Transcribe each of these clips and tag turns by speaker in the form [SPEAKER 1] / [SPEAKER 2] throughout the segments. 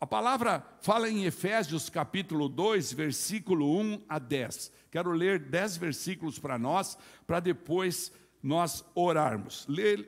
[SPEAKER 1] A palavra fala em Efésios capítulo 2, versículo 1 a 10. Quero ler 10 versículos para nós, para depois nós orarmos.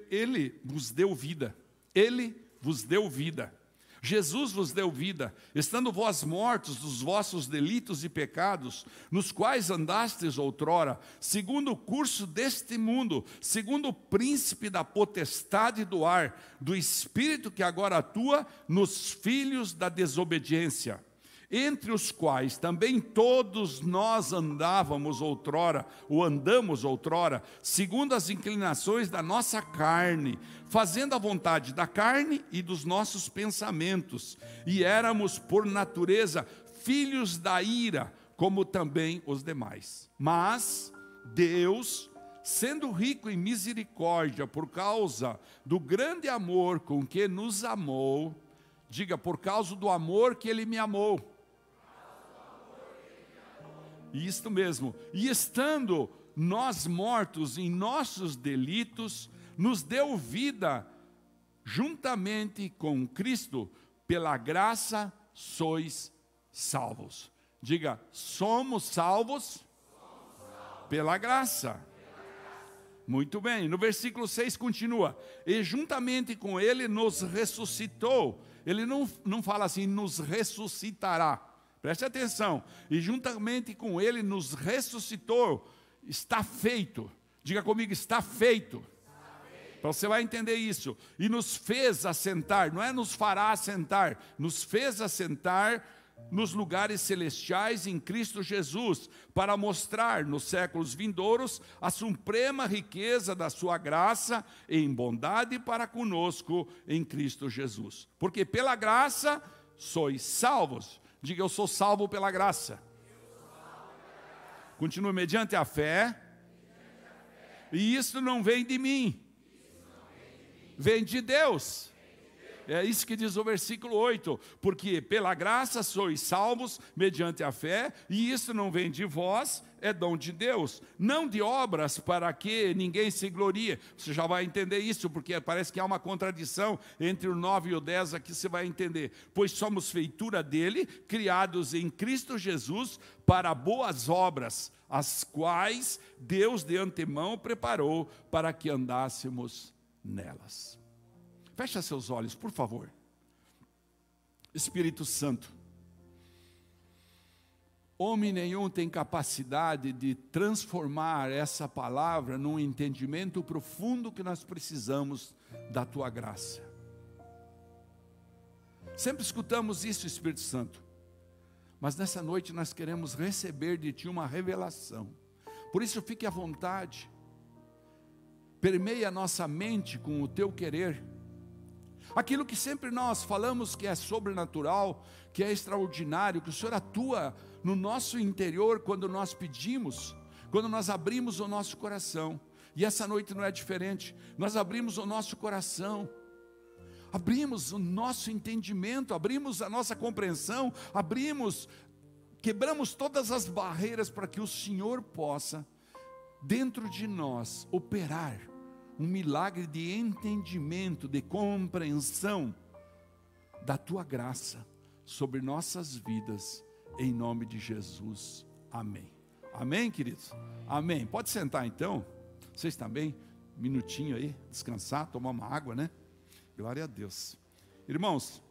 [SPEAKER 1] Ele vos deu vida. Ele vos deu vida. Jesus vos deu vida, estando vós mortos dos vossos delitos e pecados, nos quais andastes outrora, segundo o curso deste mundo, segundo o príncipe da potestade do ar, do espírito que agora atua nos filhos da desobediência entre os quais também todos nós andávamos outrora, ou andamos outrora, segundo as inclinações da nossa carne, fazendo a vontade da carne e dos nossos pensamentos, e éramos por natureza filhos da ira, como também os demais. Mas Deus, sendo rico em misericórdia por causa do grande amor com que nos amou, diga por causa do amor que ele me amou isto mesmo. E estando nós mortos em nossos delitos, nos deu vida juntamente com Cristo, pela graça sois salvos. Diga, somos salvos, pela graça. Muito bem, no versículo 6 continua: E juntamente com Ele nos ressuscitou. Ele não, não fala assim, nos ressuscitará Preste atenção. E juntamente com ele nos ressuscitou. Está feito. Diga comigo, está feito. Então você vai entender isso. E nos fez assentar, não é nos fará assentar, nos fez assentar nos lugares celestiais em Cristo Jesus, para mostrar nos séculos vindouros a suprema riqueza da sua graça em bondade para conosco em Cristo Jesus. Porque pela graça sois salvos Diga, eu sou salvo pela graça. Continua, mediante a fé. E isso não vem de mim. Vem de Deus. É isso que diz o versículo 8: porque pela graça sois salvos mediante a fé, e isso não vem de vós, é dom de Deus, não de obras para que ninguém se glorie. Você já vai entender isso, porque parece que há uma contradição entre o 9 e o 10 aqui você vai entender. Pois somos feitura dele, criados em Cristo Jesus para boas obras, as quais Deus de antemão preparou para que andássemos nelas. Fecha seus olhos, por favor. Espírito Santo. Homem nenhum tem capacidade de transformar essa palavra num entendimento profundo que nós precisamos da tua graça. Sempre escutamos isso, Espírito Santo. Mas nessa noite nós queremos receber de ti uma revelação. Por isso fique à vontade. Permeia a nossa mente com o teu querer Aquilo que sempre nós falamos que é sobrenatural, que é extraordinário, que o Senhor atua no nosso interior quando nós pedimos, quando nós abrimos o nosso coração. E essa noite não é diferente. Nós abrimos o nosso coração, abrimos o nosso entendimento, abrimos a nossa compreensão, abrimos, quebramos todas as barreiras para que o Senhor possa, dentro de nós, operar um milagre de entendimento, de compreensão da tua graça sobre nossas vidas, em nome de Jesus. Amém. Amém, queridos? Amém. Pode sentar então. Vocês também, um minutinho aí, descansar, tomar uma água, né? Glória a Deus. Irmãos,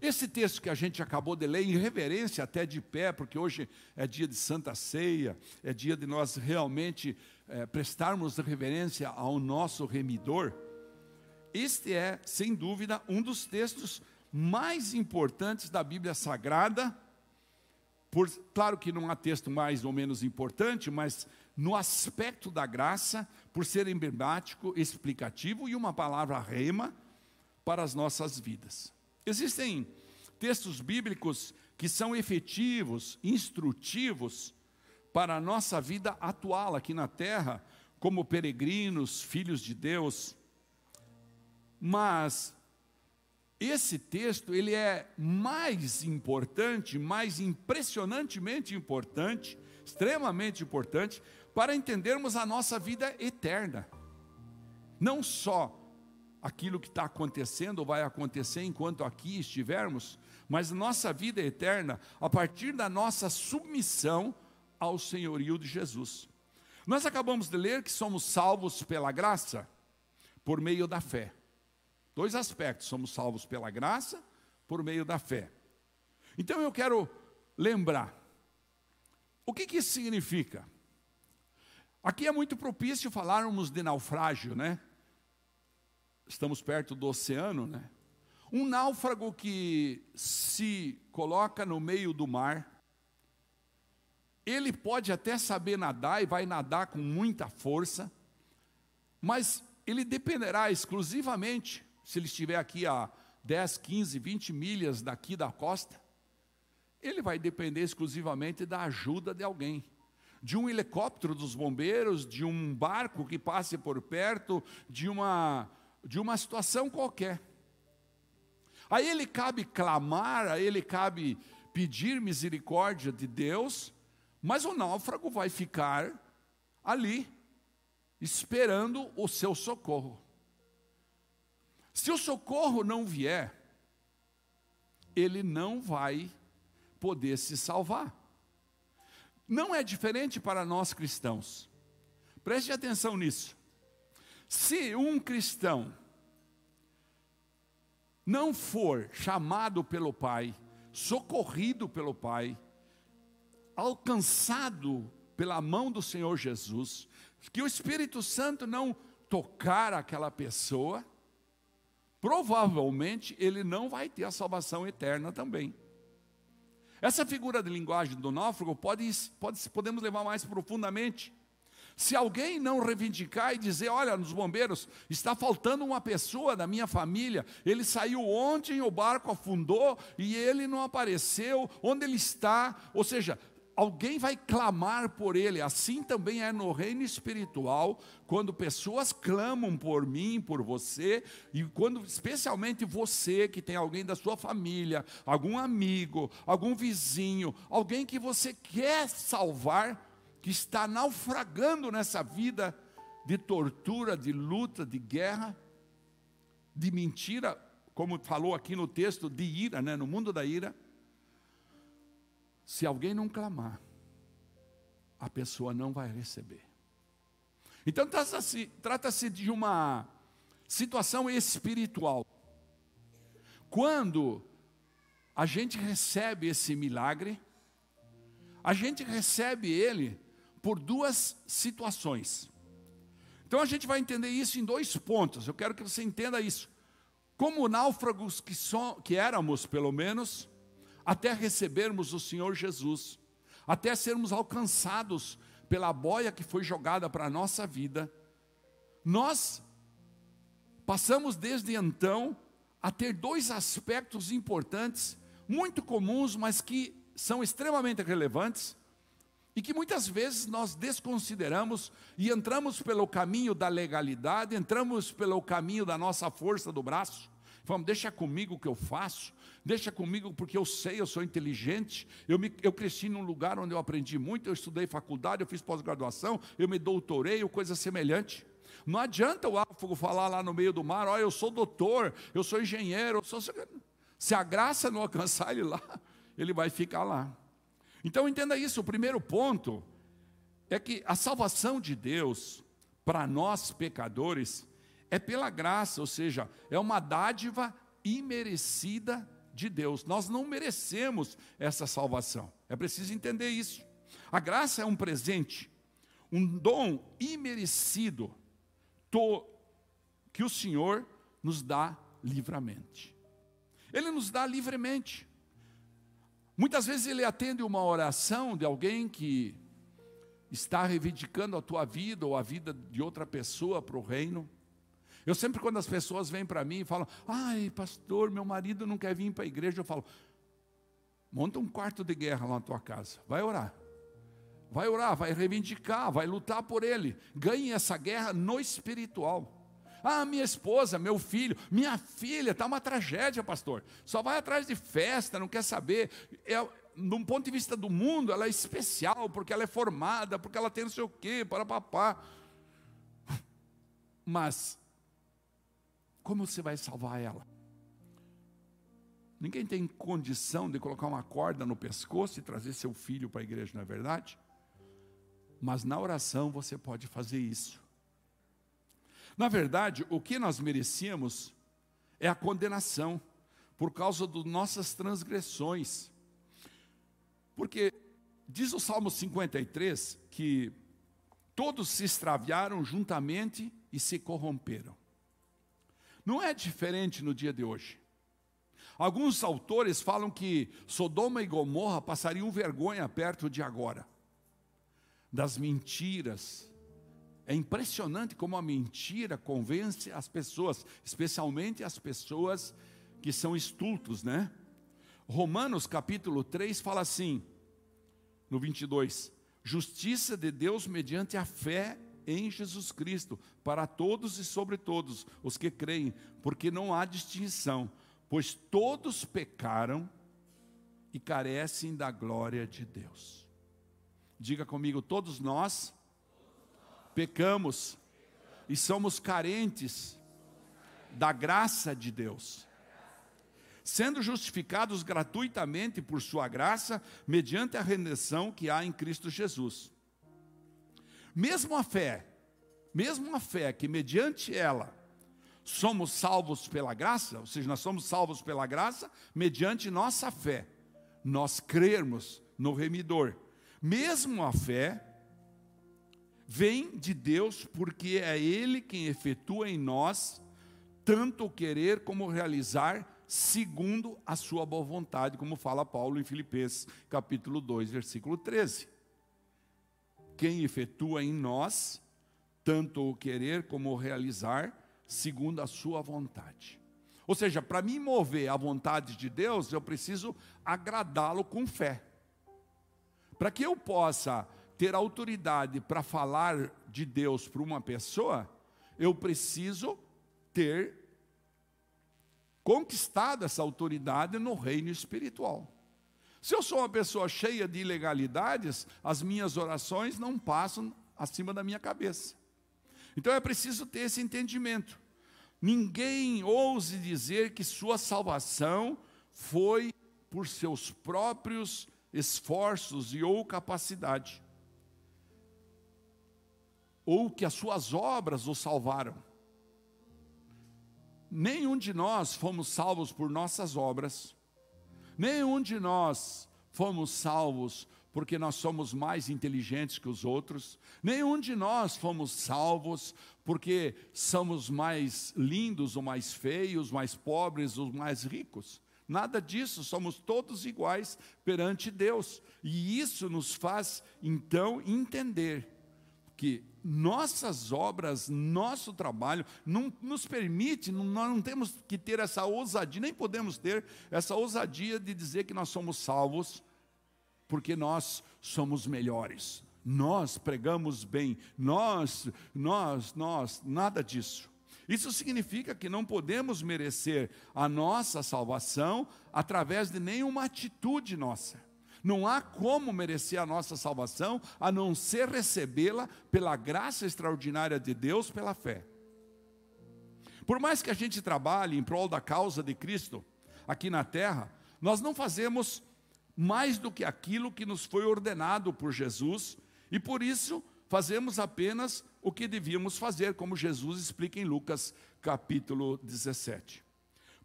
[SPEAKER 1] esse texto que a gente acabou de ler, em reverência até de pé, porque hoje é dia de Santa Ceia, é dia de nós realmente é, prestarmos reverência ao nosso remidor, este é, sem dúvida, um dos textos mais importantes da Bíblia Sagrada. Por, claro que não há texto mais ou menos importante, mas no aspecto da graça, por ser emblemático, explicativo e uma palavra rema para as nossas vidas. Existem textos bíblicos que são efetivos, instrutivos, para a nossa vida atual aqui na terra, como peregrinos, filhos de Deus. Mas esse texto, ele é mais importante, mais impressionantemente importante, extremamente importante, para entendermos a nossa vida eterna. Não só aquilo que está acontecendo ou vai acontecer enquanto aqui estivermos, mas nossa vida eterna a partir da nossa submissão ao senhorio de Jesus. Nós acabamos de ler que somos salvos pela graça por meio da fé. Dois aspectos: somos salvos pela graça por meio da fé. Então eu quero lembrar o que, que isso significa. Aqui é muito propício falarmos de naufrágio, né? Estamos perto do oceano, né? Um náufrago que se coloca no meio do mar, ele pode até saber nadar e vai nadar com muita força, mas ele dependerá exclusivamente, se ele estiver aqui a 10, 15, 20 milhas daqui da costa, ele vai depender exclusivamente da ajuda de alguém. De um helicóptero dos bombeiros, de um barco que passe por perto, de uma, de uma situação qualquer. A ele cabe clamar, a ele cabe pedir misericórdia de Deus, mas o náufrago vai ficar ali, esperando o seu socorro. Se o socorro não vier, ele não vai poder se salvar. Não é diferente para nós cristãos. Preste atenção nisso. Se um cristão não for chamado pelo Pai, socorrido pelo Pai, alcançado pela mão do Senhor Jesus, que o Espírito Santo não tocar aquela pessoa, provavelmente ele não vai ter a salvação eterna também. Essa figura de linguagem do náufrago pode, pode, podemos levar mais profundamente. Se alguém não reivindicar e dizer, olha, nos bombeiros, está faltando uma pessoa da minha família, ele saiu ontem, o barco afundou e ele não apareceu, onde ele está? Ou seja, alguém vai clamar por ele. Assim também é no reino espiritual, quando pessoas clamam por mim, por você, e quando especialmente você que tem alguém da sua família, algum amigo, algum vizinho, alguém que você quer salvar, que está naufragando nessa vida de tortura, de luta, de guerra, de mentira, como falou aqui no texto, de ira, né, no mundo da ira. Se alguém não clamar, a pessoa não vai receber. Então trata-se trata de uma situação espiritual. Quando a gente recebe esse milagre, a gente recebe ele por duas situações. Então a gente vai entender isso em dois pontos. Eu quero que você entenda isso. Como náufragos que, so, que éramos, pelo menos, até recebermos o Senhor Jesus, até sermos alcançados pela boia que foi jogada para a nossa vida, nós passamos desde então a ter dois aspectos importantes, muito comuns, mas que são extremamente relevantes, e que muitas vezes nós desconsideramos e entramos pelo caminho da legalidade, entramos pelo caminho da nossa força do braço. Vamos, deixa comigo o que eu faço, deixa comigo porque eu sei, eu sou inteligente, eu, me, eu cresci num lugar onde eu aprendi muito, eu estudei faculdade, eu fiz pós-graduação, eu me doutorei, ou coisa semelhante. Não adianta o áfago falar lá no meio do mar, olha, eu sou doutor, eu sou engenheiro, eu sou... se a graça não alcançar ele lá, ele vai ficar lá. Então entenda isso, o primeiro ponto é que a salvação de Deus para nós pecadores é pela graça, ou seja, é uma dádiva imerecida de Deus. Nós não merecemos essa salvação. É preciso entender isso. A graça é um presente, um dom imerecido que o Senhor nos dá livremente. Ele nos dá livremente. Muitas vezes ele atende uma oração de alguém que está reivindicando a tua vida ou a vida de outra pessoa para o reino. Eu sempre, quando as pessoas vêm para mim e falam, ai, pastor, meu marido não quer vir para a igreja, eu falo, monta um quarto de guerra lá na tua casa, vai orar. Vai orar, vai reivindicar, vai lutar por ele. Ganhe essa guerra no espiritual. Ah, minha esposa, meu filho, minha filha, está uma tragédia, pastor. Só vai atrás de festa, não quer saber. É, num ponto de vista do mundo, ela é especial, porque ela é formada, porque ela tem não sei o quê, para papá. Mas como você vai salvar ela? Ninguém tem condição de colocar uma corda no pescoço e trazer seu filho para a igreja, não é verdade? Mas na oração você pode fazer isso. Na verdade, o que nós merecíamos é a condenação por causa das nossas transgressões. Porque diz o Salmo 53 que todos se extraviaram juntamente e se corromperam. Não é diferente no dia de hoje. Alguns autores falam que Sodoma e Gomorra passariam vergonha perto de agora. Das mentiras. É impressionante como a mentira convence as pessoas, especialmente as pessoas que são estultos, né? Romanos capítulo 3 fala assim, no 22, justiça de Deus mediante a fé em Jesus Cristo, para todos e sobre todos os que creem, porque não há distinção, pois todos pecaram e carecem da glória de Deus. Diga comigo, todos nós pecamos e somos carentes da graça de Deus. Sendo justificados gratuitamente por Sua graça, mediante a redenção que há em Cristo Jesus. Mesmo a fé, mesmo a fé que mediante ela somos salvos pela graça, ou seja, nós somos salvos pela graça mediante nossa fé. Nós crermos no remidor. Mesmo a fé vem de Deus, porque é Ele quem efetua em nós tanto o querer como realizar, segundo a sua boa vontade, como fala Paulo em Filipenses, capítulo 2, versículo 13. Quem efetua em nós tanto o querer como o realizar, segundo a sua vontade. Ou seja, para me mover à vontade de Deus, eu preciso agradá-lo com fé. Para que eu possa ter autoridade para falar de Deus para uma pessoa, eu preciso ter conquistado essa autoridade no reino espiritual. Se eu sou uma pessoa cheia de ilegalidades, as minhas orações não passam acima da minha cabeça. Então é preciso ter esse entendimento. Ninguém ouse dizer que sua salvação foi por seus próprios esforços e ou capacidade, ou que as suas obras o salvaram. Nenhum de nós fomos salvos por nossas obras, nenhum de nós fomos salvos porque nós somos mais inteligentes que os outros. Nenhum de nós fomos salvos porque somos mais lindos ou mais feios, mais pobres ou mais ricos. Nada disso, somos todos iguais perante Deus. E isso nos faz, então, entender que nossas obras, nosso trabalho, não nos permite, nós não temos que ter essa ousadia, nem podemos ter essa ousadia de dizer que nós somos salvos porque nós somos melhores. Nós pregamos bem, nós, nós, nós, nada disso. Isso significa que não podemos merecer a nossa salvação através de nenhuma atitude nossa. Não há como merecer a nossa salvação a não ser recebê-la pela graça extraordinária de Deus, pela fé. Por mais que a gente trabalhe em prol da causa de Cristo aqui na terra, nós não fazemos mais do que aquilo que nos foi ordenado por Jesus, e por isso fazemos apenas o que devíamos fazer, como Jesus explica em Lucas capítulo 17.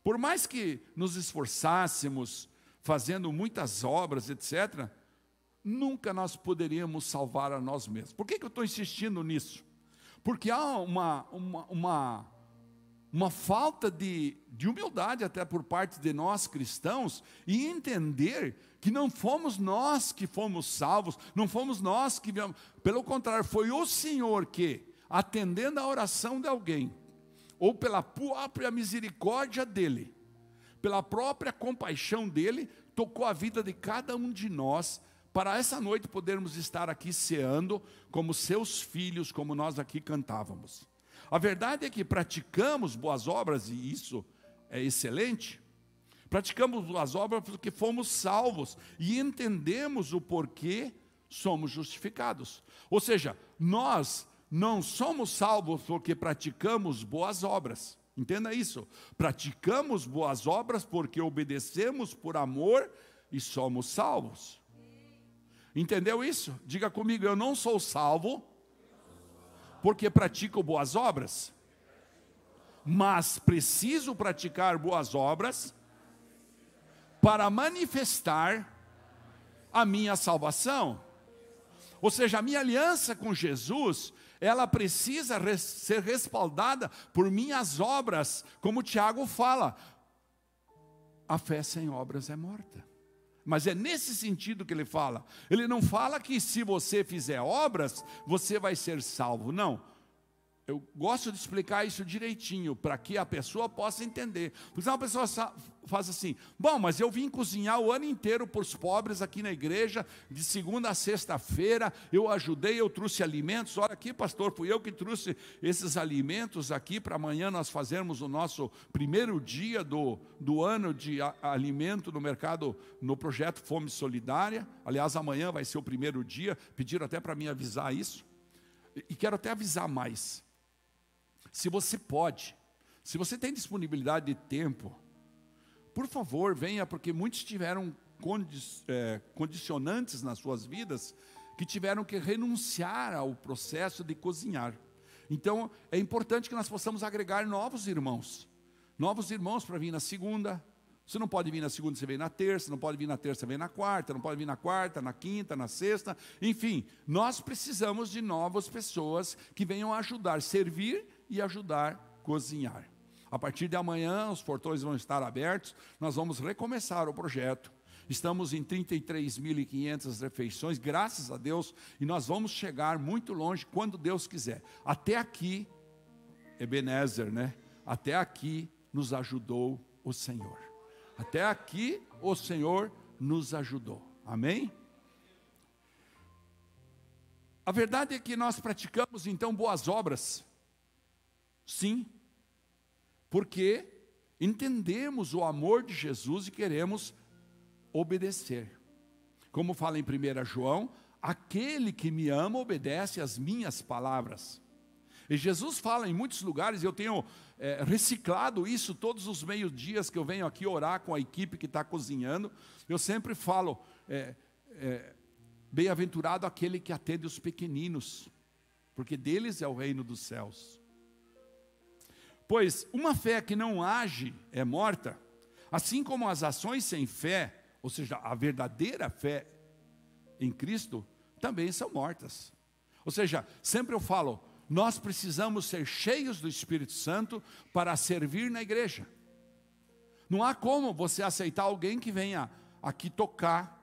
[SPEAKER 1] Por mais que nos esforçássemos, fazendo muitas obras, etc., nunca nós poderíamos salvar a nós mesmos. Por que, que eu estou insistindo nisso? Porque há uma, uma, uma uma falta de, de humildade até por parte de nós cristãos e entender que não fomos nós que fomos salvos, não fomos nós que viemos, pelo contrário, foi o Senhor que, atendendo a oração de alguém, ou pela própria misericórdia dele, pela própria compaixão dele, tocou a vida de cada um de nós, para essa noite podermos estar aqui ceando como seus filhos, como nós aqui cantávamos. A verdade é que praticamos boas obras, e isso é excelente. Praticamos boas obras porque fomos salvos e entendemos o porquê somos justificados. Ou seja, nós não somos salvos porque praticamos boas obras. Entenda isso. Praticamos boas obras porque obedecemos por amor e somos salvos. Entendeu isso? Diga comigo, eu não sou salvo porque pratico boas obras, mas preciso praticar boas obras para manifestar a minha salvação. Ou seja, a minha aliança com Jesus, ela precisa res ser respaldada por minhas obras, como Tiago fala. A fé sem obras é morta. Mas é nesse sentido que ele fala. Ele não fala que se você fizer obras, você vai ser salvo. Não. Eu gosto de explicar isso direitinho, para que a pessoa possa entender. Porque uma pessoa faz assim: bom, mas eu vim cozinhar o ano inteiro para os pobres aqui na igreja, de segunda a sexta-feira, eu ajudei, eu trouxe alimentos. Olha aqui, pastor, fui eu que trouxe esses alimentos aqui para amanhã nós fazermos o nosso primeiro dia do, do ano de a, alimento no mercado, no projeto Fome Solidária. Aliás, amanhã vai ser o primeiro dia, pediram até para mim avisar isso. E quero até avisar mais. Se você pode, se você tem disponibilidade de tempo, por favor, venha, porque muitos tiveram é, condicionantes nas suas vidas que tiveram que renunciar ao processo de cozinhar. Então, é importante que nós possamos agregar novos irmãos. Novos irmãos para vir na segunda. Você não pode vir na segunda, você vem na terça, não pode vir na terça, vem na quarta, não pode vir na quarta, na quinta, na sexta. Enfim, nós precisamos de novas pessoas que venham ajudar, servir e ajudar a cozinhar. A partir de amanhã, os portões vão estar abertos, nós vamos recomeçar o projeto. Estamos em 33.500 refeições, graças a Deus, e nós vamos chegar muito longe quando Deus quiser. Até aqui, Ebenezer, né? Até aqui nos ajudou o Senhor. Até aqui o Senhor nos ajudou. Amém? A verdade é que nós praticamos então boas obras Sim, porque entendemos o amor de Jesus e queremos obedecer. Como fala em 1 João, aquele que me ama obedece às minhas palavras. E Jesus fala em muitos lugares, eu tenho é, reciclado isso todos os meios-dias que eu venho aqui orar com a equipe que está cozinhando. Eu sempre falo, é, é, bem-aventurado aquele que atende os pequeninos, porque deles é o reino dos céus. Pois uma fé que não age é morta, assim como as ações sem fé, ou seja, a verdadeira fé em Cristo, também são mortas. Ou seja, sempre eu falo, nós precisamos ser cheios do Espírito Santo para servir na igreja. Não há como você aceitar alguém que venha aqui tocar,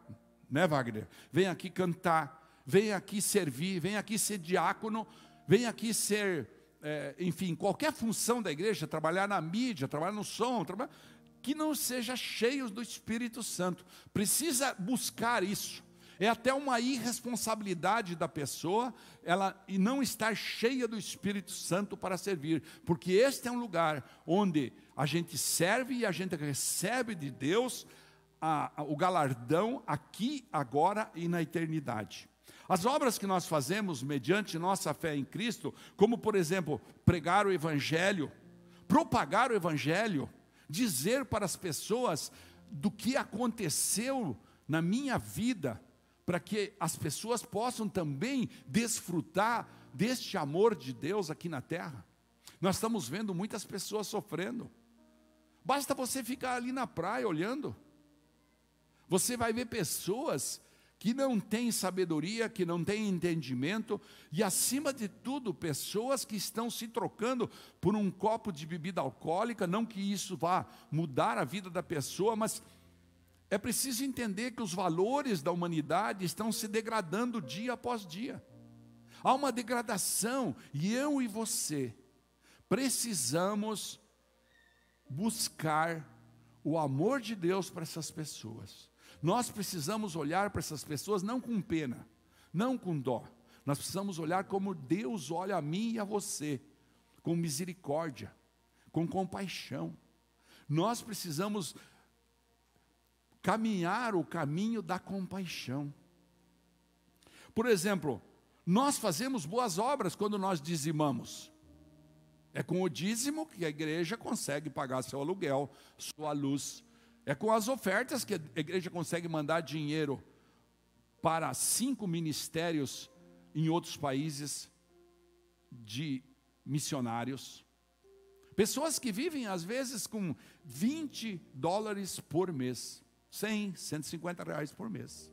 [SPEAKER 1] né, Wagner? Venha aqui cantar, venha aqui servir, venha aqui ser diácono, venha aqui ser é, enfim, qualquer função da igreja, trabalhar na mídia, trabalhar no som, trabalhar, que não seja cheios do Espírito Santo. Precisa buscar isso. É até uma irresponsabilidade da pessoa ela e não estar cheia do Espírito Santo para servir, porque este é um lugar onde a gente serve e a gente recebe de Deus a, a, o galardão aqui, agora e na eternidade. As obras que nós fazemos mediante nossa fé em Cristo, como por exemplo, pregar o Evangelho, propagar o Evangelho, dizer para as pessoas do que aconteceu na minha vida, para que as pessoas possam também desfrutar deste amor de Deus aqui na terra. Nós estamos vendo muitas pessoas sofrendo. Basta você ficar ali na praia olhando. Você vai ver pessoas que não têm sabedoria, que não têm entendimento, e acima de tudo, pessoas que estão se trocando por um copo de bebida alcoólica, não que isso vá mudar a vida da pessoa, mas é preciso entender que os valores da humanidade estão se degradando dia após dia. Há uma degradação, e eu e você precisamos buscar o amor de Deus para essas pessoas. Nós precisamos olhar para essas pessoas não com pena, não com dó. Nós precisamos olhar como Deus olha a mim e a você, com misericórdia, com compaixão. Nós precisamos caminhar o caminho da compaixão. Por exemplo, nós fazemos boas obras quando nós dizimamos. É com o dízimo que a igreja consegue pagar seu aluguel, sua luz. É com as ofertas que a igreja consegue mandar dinheiro para cinco ministérios em outros países de missionários. Pessoas que vivem, às vezes, com 20 dólares por mês, 100, 150 reais por mês.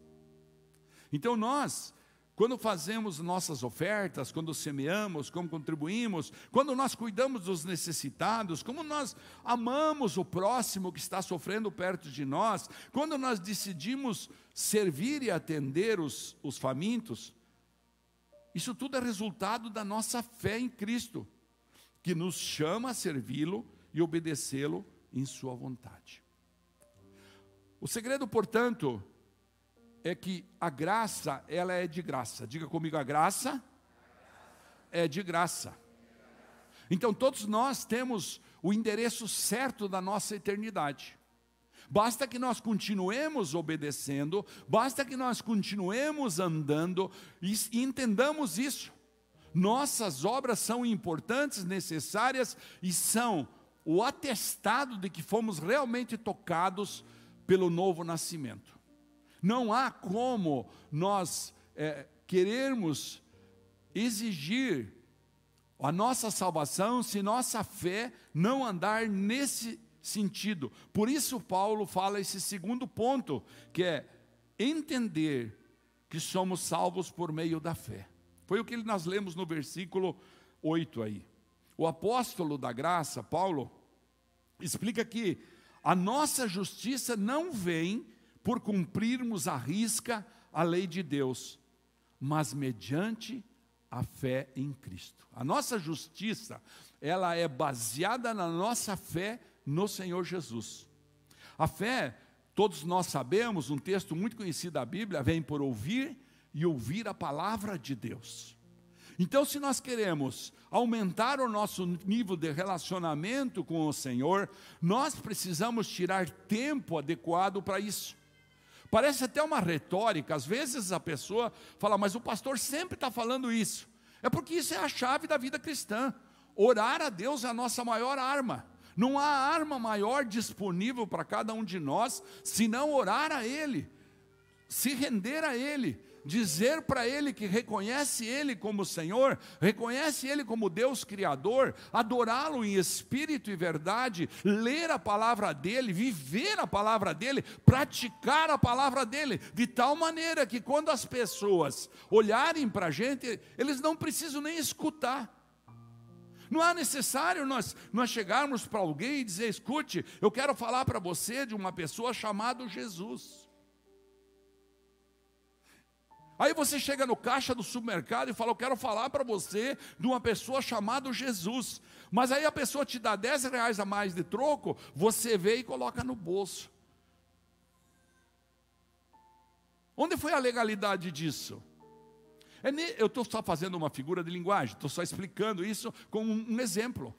[SPEAKER 1] Então, nós, quando fazemos nossas ofertas, quando semeamos, como contribuímos, quando nós cuidamos dos necessitados, como nós amamos o próximo que está sofrendo perto de nós, quando nós decidimos servir e atender os, os famintos, isso tudo é resultado da nossa fé em Cristo, que nos chama a servi-lo e obedecê-lo em Sua vontade. O segredo, portanto, é que a graça, ela é de graça. Diga comigo, a graça é de graça. Então, todos nós temos o endereço certo da nossa eternidade. Basta que nós continuemos obedecendo, basta que nós continuemos andando e entendamos isso. Nossas obras são importantes, necessárias e são o atestado de que fomos realmente tocados pelo novo nascimento. Não há como nós é, querermos exigir a nossa salvação se nossa fé não andar nesse sentido. Por isso, Paulo fala esse segundo ponto, que é entender que somos salvos por meio da fé. Foi o que nós lemos no versículo 8 aí. O apóstolo da graça, Paulo, explica que a nossa justiça não vem por cumprirmos a risca a lei de Deus, mas mediante a fé em Cristo. A nossa justiça, ela é baseada na nossa fé no Senhor Jesus. A fé, todos nós sabemos, um texto muito conhecido da Bíblia, vem por ouvir e ouvir a palavra de Deus. Então, se nós queremos aumentar o nosso nível de relacionamento com o Senhor, nós precisamos tirar tempo adequado para isso. Parece até uma retórica, às vezes a pessoa fala, mas o pastor sempre está falando isso. É porque isso é a chave da vida cristã. Orar a Deus é a nossa maior arma. Não há arma maior disponível para cada um de nós senão orar a Ele, se render a Ele, dizer para Ele que reconhece Ele como Senhor, reconhece Ele como Deus Criador, adorá-lo em espírito e verdade, ler a palavra dEle, viver a palavra dEle, praticar a palavra dEle, de tal maneira que quando as pessoas olharem para a gente, eles não precisam nem escutar, não é necessário nós, nós chegarmos para alguém e dizer: escute, eu quero falar para você de uma pessoa chamada Jesus. Aí você chega no caixa do supermercado e fala: Eu quero falar para você de uma pessoa chamada Jesus. Mas aí a pessoa te dá 10 reais a mais de troco, você vê e coloca no bolso. Onde foi a legalidade disso? É eu estou só fazendo uma figura de linguagem, estou só explicando isso como um, um exemplo.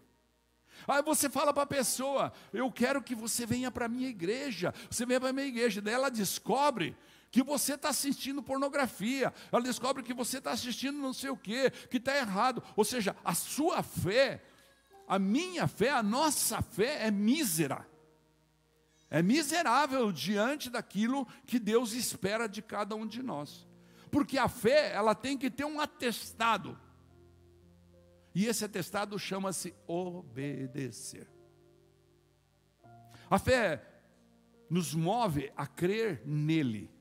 [SPEAKER 1] Aí você fala para a pessoa: Eu quero que você venha para a minha igreja. Você venha para a minha igreja. Daí ela descobre que você está assistindo pornografia. Ela descobre que você está assistindo não sei o quê, que está errado. Ou seja, a sua fé, a minha fé, a nossa fé é mísera. É miserável diante daquilo que Deus espera de cada um de nós. Porque a fé, ela tem que ter um atestado. E esse atestado chama-se obedecer. A fé nos move a crer nele.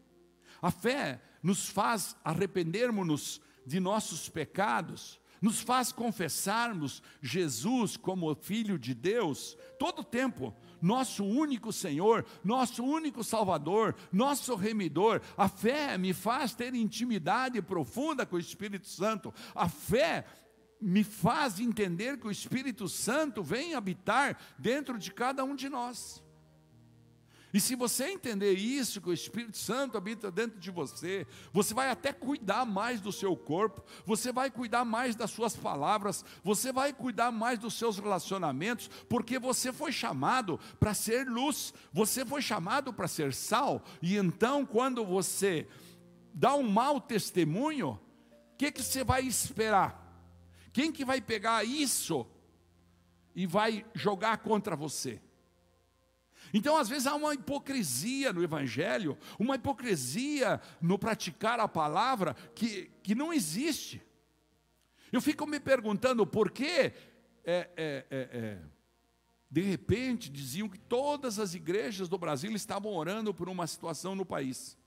[SPEAKER 1] A fé nos faz arrependermos-nos de nossos pecados, nos faz confessarmos Jesus como Filho de Deus todo o tempo, nosso único Senhor, nosso único Salvador, nosso remidor. A fé me faz ter intimidade profunda com o Espírito Santo. A fé me faz entender que o Espírito Santo vem habitar dentro de cada um de nós. E se você entender isso, que o Espírito Santo habita dentro de você, você vai até cuidar mais do seu corpo, você vai cuidar mais das suas palavras, você vai cuidar mais dos seus relacionamentos, porque você foi chamado para ser luz, você foi chamado para ser sal, e então quando você dá um mau testemunho, o que, que você vai esperar? Quem que vai pegar isso e vai jogar contra você. Então, às vezes, há uma hipocrisia no Evangelho, uma hipocrisia no praticar a palavra que, que não existe. Eu fico me perguntando por que, é, é, é, é, de repente, diziam que todas as igrejas do Brasil estavam orando por uma situação no país.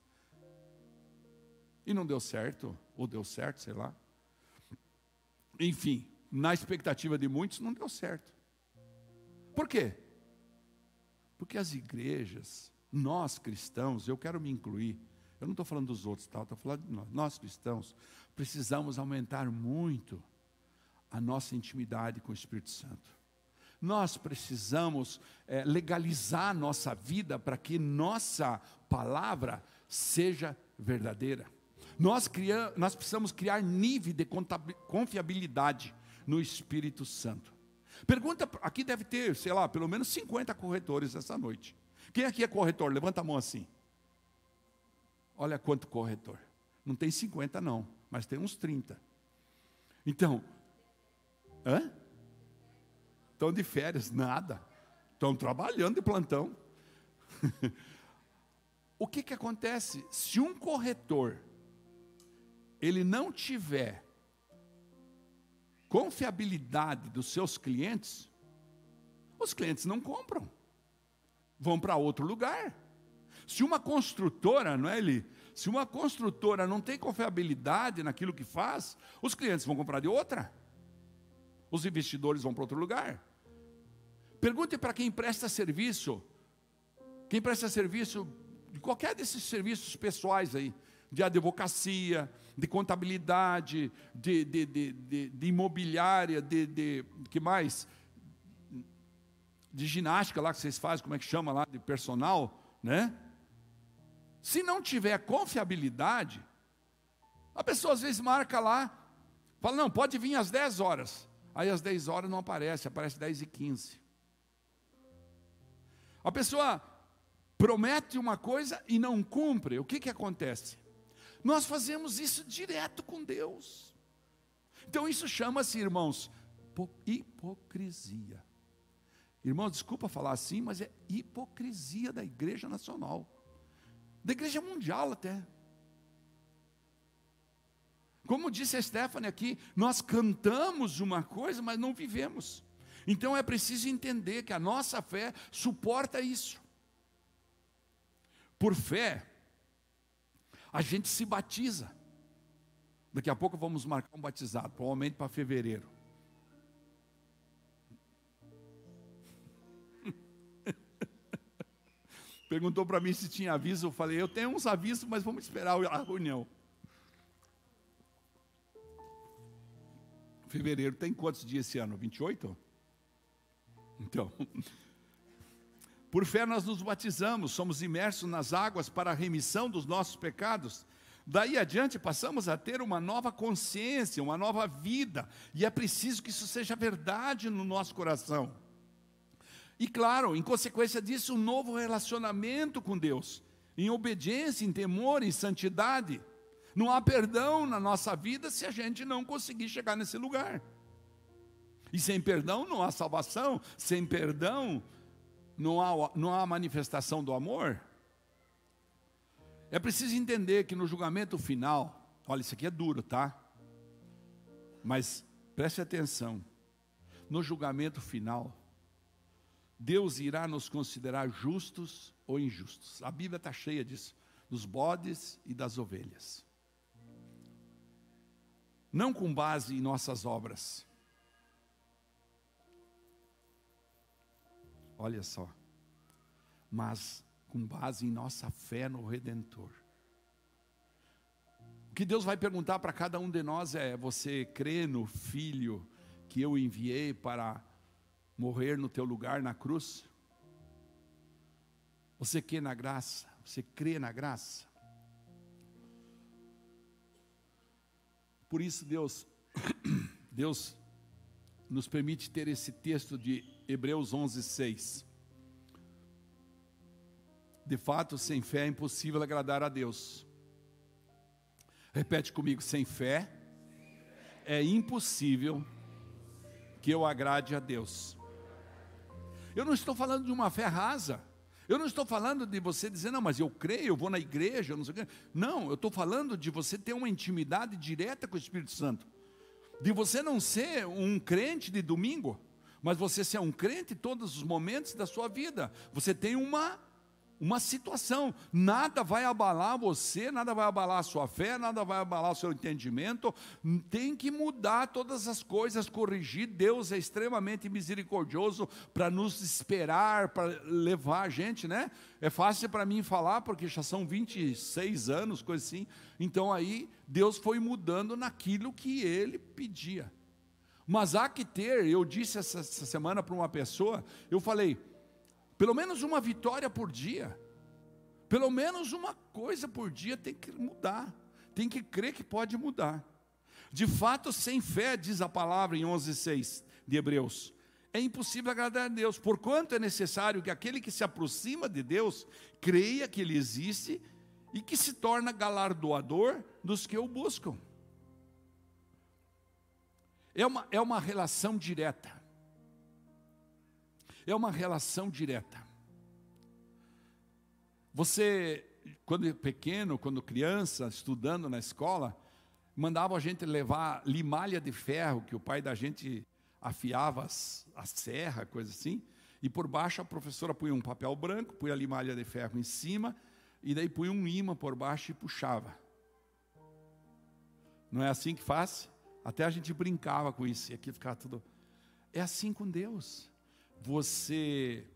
[SPEAKER 1] E não deu certo, ou deu certo, sei lá. Enfim, na expectativa de muitos, não deu certo. Por quê? Porque as igrejas, nós cristãos, eu quero me incluir, eu não estou falando dos outros, tá? estou falando de nós, nós cristãos, precisamos aumentar muito a nossa intimidade com o Espírito Santo. Nós precisamos é, legalizar nossa vida para que nossa palavra seja verdadeira. Nós, criamos, nós precisamos criar nível de confiabilidade no Espírito Santo. Pergunta, aqui deve ter, sei lá, pelo menos 50 corretores essa noite. Quem aqui é corretor? Levanta a mão assim. Olha quanto corretor. Não tem 50 não, mas tem uns 30. Então, hã? Estão de férias? Nada. Estão trabalhando de plantão. o que, que acontece? Se um corretor ele não tiver confiabilidade dos seus clientes, os clientes não compram, vão para outro lugar. Se uma construtora, não é ele? Se uma construtora não tem confiabilidade naquilo que faz, os clientes vão comprar de outra. Os investidores vão para outro lugar. Pergunte para quem presta serviço, quem presta serviço de qualquer desses serviços pessoais aí, de advocacia, de contabilidade, de, de, de, de, imobiliária, de, de que mais? De ginástica lá que vocês fazem, como é que chama lá, de personal, né? Se não tiver confiabilidade, a pessoa às vezes marca lá, fala, não, pode vir às 10 horas. Aí às 10 horas não aparece, aparece 10 e 15. A pessoa promete uma coisa e não cumpre, o que, que acontece? Nós fazemos isso direto com Deus. Então isso chama-se, irmãos, hipocrisia. Irmãos, desculpa falar assim, mas é hipocrisia da igreja nacional, da igreja mundial até. Como disse a Stephanie aqui, nós cantamos uma coisa, mas não vivemos. Então é preciso entender que a nossa fé suporta isso. Por fé, a gente se batiza. Daqui a pouco vamos marcar um batizado, provavelmente para fevereiro. Perguntou para mim se tinha aviso, eu falei, eu tenho uns avisos, mas vamos esperar a reunião. Fevereiro tem quantos dias esse ano? 28? Então, por fé nós nos batizamos, somos imersos nas águas para a remissão dos nossos pecados. Daí adiante passamos a ter uma nova consciência, uma nova vida, e é preciso que isso seja verdade no nosso coração. E claro, em consequência disso, um novo relacionamento com Deus, em obediência, em temor, em santidade. Não há perdão na nossa vida se a gente não conseguir chegar nesse lugar. E sem perdão não há salvação, sem perdão não há, não há manifestação do amor? É preciso entender que no julgamento final, olha, isso aqui é duro, tá? Mas preste atenção. No julgamento final, Deus irá nos considerar justos ou injustos. A Bíblia está cheia disso, dos bodes e das ovelhas. Não com base em nossas obras, Olha só. Mas com base em nossa fé no Redentor. O que Deus vai perguntar para cada um de nós é: você crê no Filho que eu enviei para morrer no teu lugar na cruz? Você crê na graça? Você crê na graça? Por isso Deus Deus nos permite ter esse texto de Hebreus 11, 6. De fato, sem fé é impossível agradar a Deus. Repete comigo: sem fé é impossível que eu agrade a Deus. Eu não estou falando de uma fé rasa. Eu não estou falando de você dizer, não, mas eu creio, eu vou na igreja, não sei o quê. Não, eu estou falando de você ter uma intimidade direta com o Espírito Santo. De você não ser um crente de domingo, mas você ser um crente em todos os momentos da sua vida. Você tem uma uma situação. Nada vai abalar você, nada vai abalar a sua fé, nada vai abalar o seu entendimento. Tem que mudar todas as coisas, corrigir. Deus é extremamente misericordioso para nos esperar, para levar a gente, né? É fácil para mim falar, porque já são 26 anos, coisa assim. Então aí Deus foi mudando naquilo que ele pedia. Mas há que ter, eu disse essa, essa semana para uma pessoa, eu falei, pelo menos uma vitória por dia. Pelo menos uma coisa por dia tem que mudar. Tem que crer que pode mudar. De fato, sem fé, diz a palavra em 11:6 de Hebreus, é impossível agradar a Deus, porquanto é necessário que aquele que se aproxima de Deus creia que ele existe e que se torna galardoador dos que o buscam. É uma, é uma relação direta é uma relação direta. Você, quando pequeno, quando criança, estudando na escola, mandava a gente levar limalha de ferro, que o pai da gente afiava as, a serra, coisa assim, e por baixo a professora punha um papel branco, punha a limalha de ferro em cima, e daí punha um imã por baixo e puxava. Não é assim que faz? Até a gente brincava com isso, e aqui ficava tudo. É assim com Deus. Você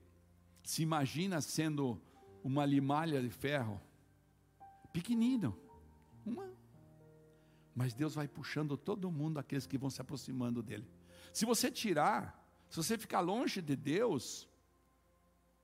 [SPEAKER 1] se imagina sendo uma limalha de ferro, pequenino, uma, mas Deus vai puxando todo mundo, aqueles que vão se aproximando dele. Se você tirar, se você ficar longe de Deus,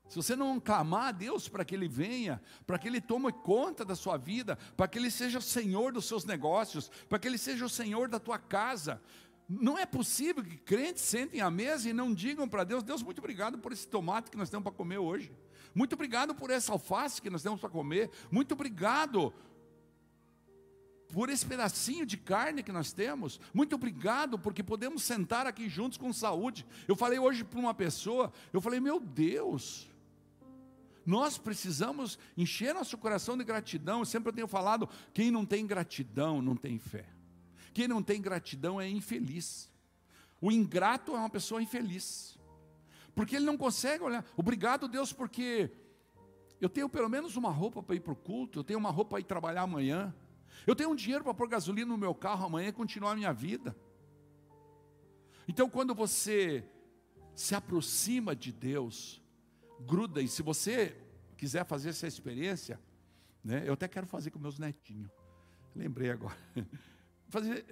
[SPEAKER 1] se você não clamar a Deus para que Ele venha, para que Ele tome conta da sua vida, para que Ele seja o Senhor dos seus negócios, para que Ele seja o Senhor da tua casa, não é possível que crentes sentem à mesa e não digam para Deus: Deus, muito obrigado por esse tomate que nós temos para comer hoje. Muito obrigado por essa alface que nós temos para comer. Muito obrigado por esse pedacinho de carne que nós temos. Muito obrigado porque podemos sentar aqui juntos com saúde. Eu falei hoje para uma pessoa, eu falei: "Meu Deus, nós precisamos encher nosso coração de gratidão. Eu sempre tenho falado, quem não tem gratidão não tem fé. Quem não tem gratidão é infeliz. O ingrato é uma pessoa infeliz. Porque ele não consegue olhar. Obrigado, Deus, porque eu tenho pelo menos uma roupa para ir para o culto, eu tenho uma roupa para ir trabalhar amanhã. Eu tenho um dinheiro para pôr gasolina no meu carro amanhã e continuar a minha vida. Então, quando você se aproxima de Deus, gruda, e se você quiser fazer essa experiência, né, eu até quero fazer com meus netinhos. Lembrei agora. fazer,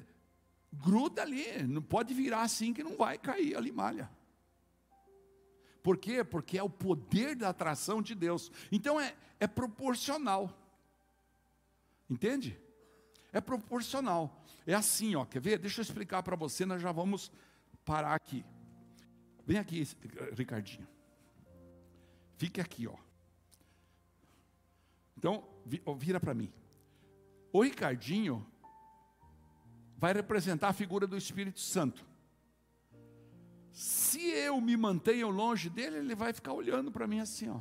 [SPEAKER 1] gruda ali, não pode virar assim que não vai cair a limalha. Por quê? Porque é o poder da atração de Deus. Então é, é proporcional. Entende? É proporcional. É assim, ó, quer ver? Deixa eu explicar para você, nós já vamos parar aqui. Vem aqui, Ricardinho. Fique aqui, ó. Então, vira para mim. O Ricardinho vai representar a figura do Espírito Santo. Se eu me mantenho longe dele, ele vai ficar olhando para mim assim, ó.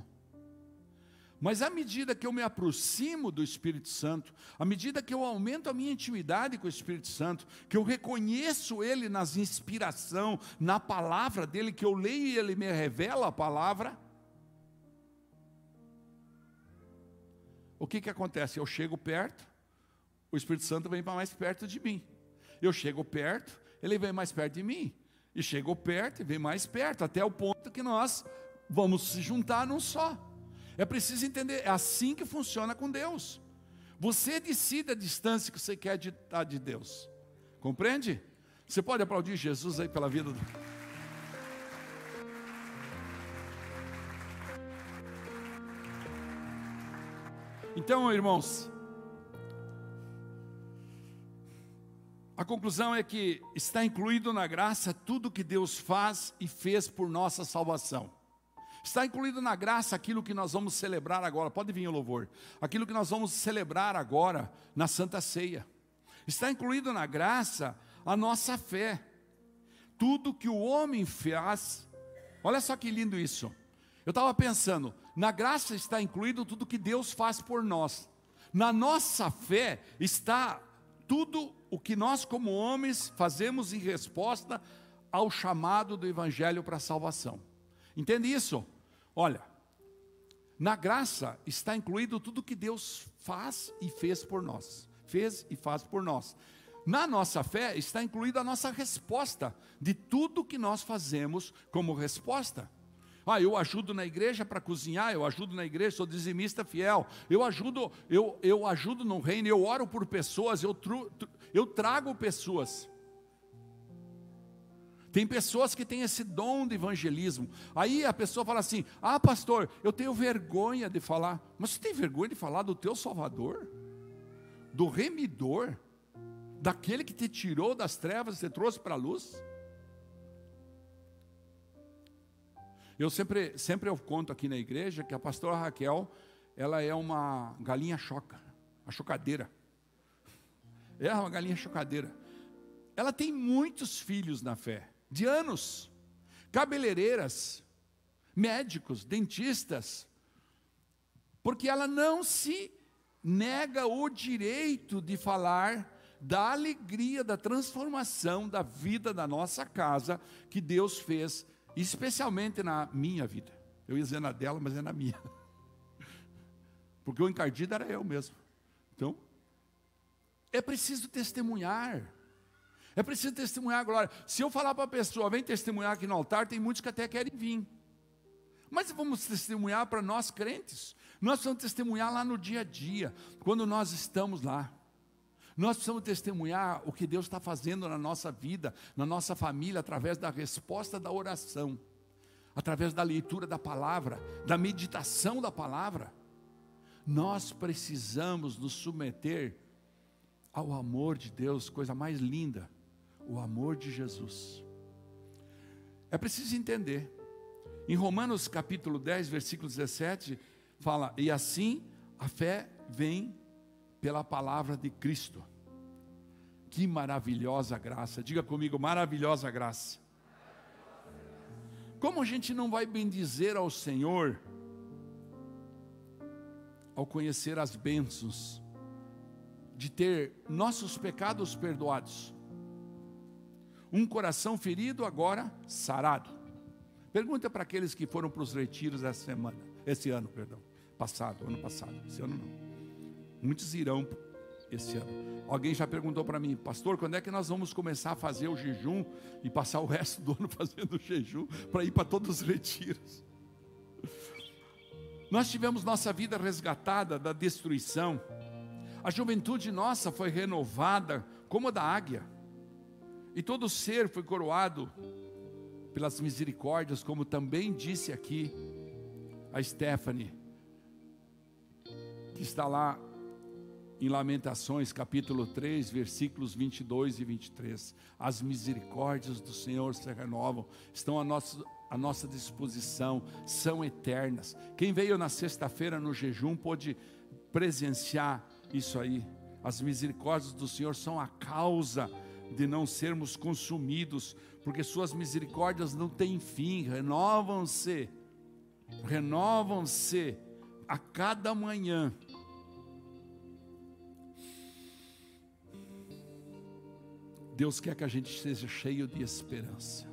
[SPEAKER 1] Mas à medida que eu me aproximo do Espírito Santo, à medida que eu aumento a minha intimidade com o Espírito Santo, que eu reconheço Ele nas inspiração, na palavra dele, que eu leio e Ele me revela a palavra, o que que acontece? Eu chego perto, o Espírito Santo vem para mais perto de mim. Eu chego perto, ele vem mais perto de mim. E chego perto e vem mais perto, até o ponto que nós vamos se juntar num só. É preciso entender, é assim que funciona com Deus. Você decide a distância que você quer estar de Deus. Compreende? Você pode aplaudir Jesus aí pela vida do. Então, irmãos, A conclusão é que está incluído na graça tudo que Deus faz e fez por nossa salvação. Está incluído na graça aquilo que nós vamos celebrar agora. Pode vir o louvor. Aquilo que nós vamos celebrar agora na Santa Ceia. Está incluído na graça a nossa fé. Tudo que o homem faz. Olha só que lindo isso. Eu estava pensando, na graça está incluído tudo que Deus faz por nós. Na nossa fé está tudo o que nós, como homens, fazemos em resposta ao chamado do Evangelho para a salvação. Entende isso? Olha, na graça está incluído tudo que Deus faz e fez por nós. Fez e faz por nós. Na nossa fé está incluída a nossa resposta de tudo que nós fazemos como resposta. Ah, eu ajudo na igreja para cozinhar, eu ajudo na igreja, sou dizimista fiel, eu ajudo, eu, eu ajudo no reino, eu oro por pessoas, eu, tru, eu trago pessoas. Tem pessoas que têm esse dom de evangelismo. Aí a pessoa fala assim: Ah, pastor, eu tenho vergonha de falar. Mas você tem vergonha de falar do teu Salvador? Do remidor? Daquele que te tirou das trevas e te trouxe para a luz? Eu sempre, sempre eu conto aqui na igreja que a pastora Raquel, ela é uma galinha choca, a chocadeira. É uma galinha chocadeira. Ela tem muitos filhos na fé de anos, cabeleireiras, médicos, dentistas, porque ela não se nega o direito de falar da alegria, da transformação da vida da nossa casa que Deus fez, especialmente na minha vida. Eu ia dizer na dela, mas é na minha. Porque o encardido era eu mesmo. Então, é preciso testemunhar. É preciso testemunhar a glória. Se eu falar para a pessoa, vem testemunhar aqui no altar, tem muitos que até querem vir. Mas vamos testemunhar para nós crentes. Nós vamos testemunhar lá no dia a dia, quando nós estamos lá. Nós precisamos testemunhar o que Deus está fazendo na nossa vida, na nossa família, através da resposta da oração, através da leitura da palavra, da meditação da palavra. Nós precisamos nos submeter ao amor de Deus, coisa mais linda o amor de Jesus. É preciso entender. Em Romanos capítulo 10, versículo 17, fala: "E assim a fé vem pela palavra de Cristo". Que maravilhosa graça. Diga comigo, maravilhosa graça. Como a gente não vai bendizer ao Senhor ao conhecer as bênçãos de ter nossos pecados perdoados? um coração ferido agora sarado. Pergunta para aqueles que foram para os retiros essa semana, esse ano, perdão, passado, ano passado, esse ano não. Muitos irão esse ano. Alguém já perguntou para mim, pastor, quando é que nós vamos começar a fazer o jejum e passar o resto do ano fazendo o jejum para ir para todos os retiros? Nós tivemos nossa vida resgatada da destruição. A juventude nossa foi renovada como a da águia. E todo ser foi coroado pelas misericórdias, como também disse aqui a Stephanie, que está lá em Lamentações, capítulo 3, versículos 22 e 23. As misericórdias do Senhor se renovam, estão à nossa, à nossa disposição, são eternas. Quem veio na sexta-feira no jejum pôde presenciar isso aí. As misericórdias do Senhor são a causa de não sermos consumidos, porque Suas misericórdias não têm fim, renovam-se, renovam-se a cada manhã. Deus quer que a gente seja cheio de esperança.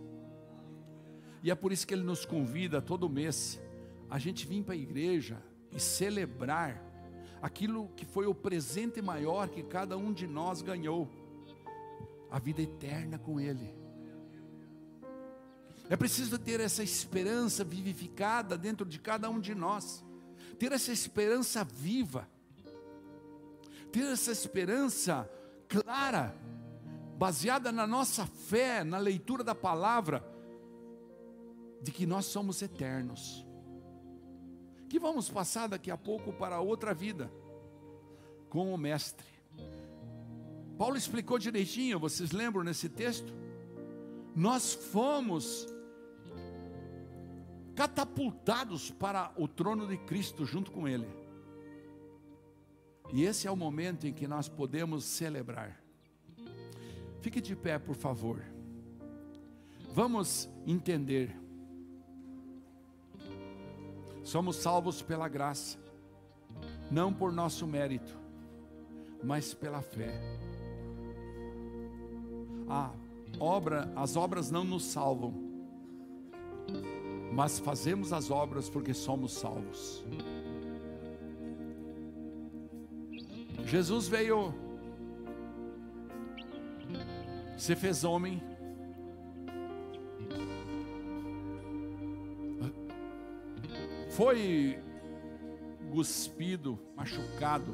[SPEAKER 1] E é por isso que Ele nos convida todo mês a gente vir para a igreja e celebrar aquilo que foi o presente maior que cada um de nós ganhou a vida eterna com Ele. É preciso ter essa esperança vivificada dentro de cada um de nós, ter essa esperança viva, ter essa esperança clara, baseada na nossa fé, na leitura da palavra, de que nós somos eternos, que vamos passar daqui a pouco para outra vida, com o Mestre. Paulo explicou direitinho, vocês lembram nesse texto? Nós fomos catapultados para o trono de Cristo junto com Ele. E esse é o momento em que nós podemos celebrar. Fique de pé, por favor. Vamos entender. Somos salvos pela graça, não por nosso mérito, mas pela fé. A obra, as obras não nos salvam, mas fazemos as obras porque somos salvos. Jesus veio, se fez homem, foi cuspido, machucado,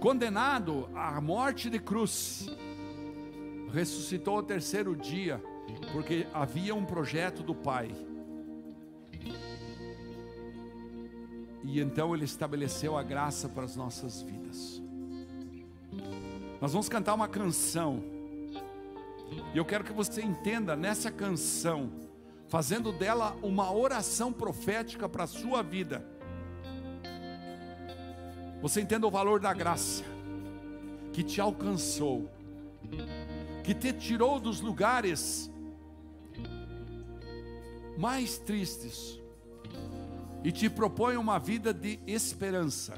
[SPEAKER 1] condenado à morte de cruz, ressuscitou ao terceiro dia, porque havia um projeto do Pai. E então ele estabeleceu a graça para as nossas vidas. Nós vamos cantar uma canção. E eu quero que você entenda nessa canção, fazendo dela uma oração profética para a sua vida. Você entenda o valor da graça que te alcançou, que te tirou dos lugares mais tristes e te propõe uma vida de esperança.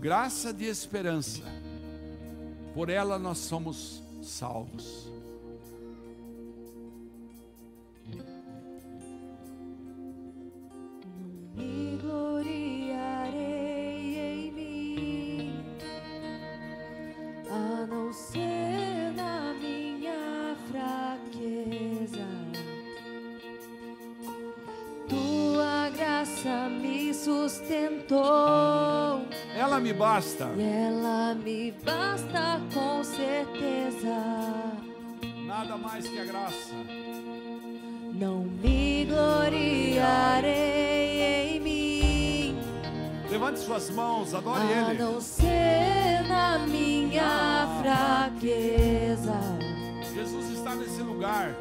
[SPEAKER 1] Graça de esperança. Por ela nós somos salvos. Basta.
[SPEAKER 2] e ela me basta com certeza.
[SPEAKER 1] Nada mais que a graça.
[SPEAKER 2] Não me gloriarei em mim.
[SPEAKER 1] Levante suas mãos, adore
[SPEAKER 2] A
[SPEAKER 1] Ele.
[SPEAKER 2] não ser na minha fraqueza,
[SPEAKER 1] Jesus está nesse lugar.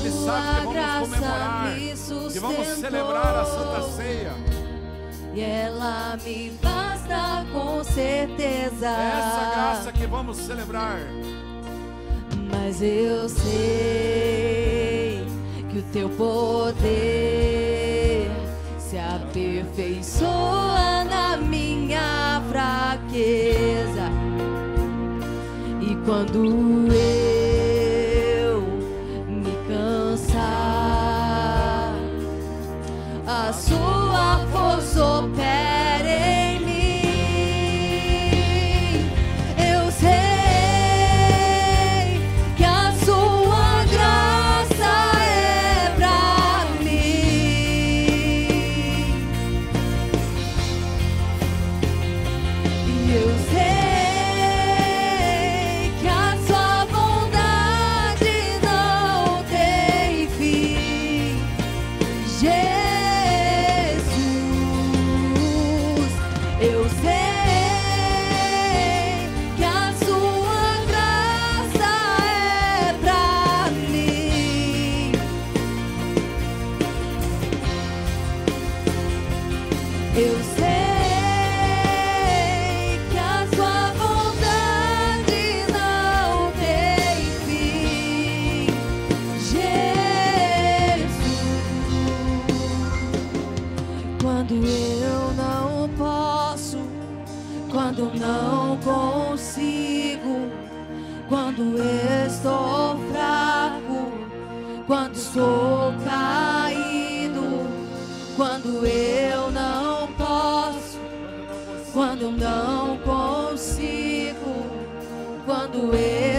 [SPEAKER 1] Ele sabe que vamos comemorar,
[SPEAKER 2] me
[SPEAKER 1] que vamos celebrar a Santa Ceia.
[SPEAKER 2] E ela me com certeza.
[SPEAKER 1] Essa graça que vamos celebrar.
[SPEAKER 2] Mas eu sei que o teu poder se aperfeiçoa na minha fraqueza. E quando eu me cansar, a sua força opera quando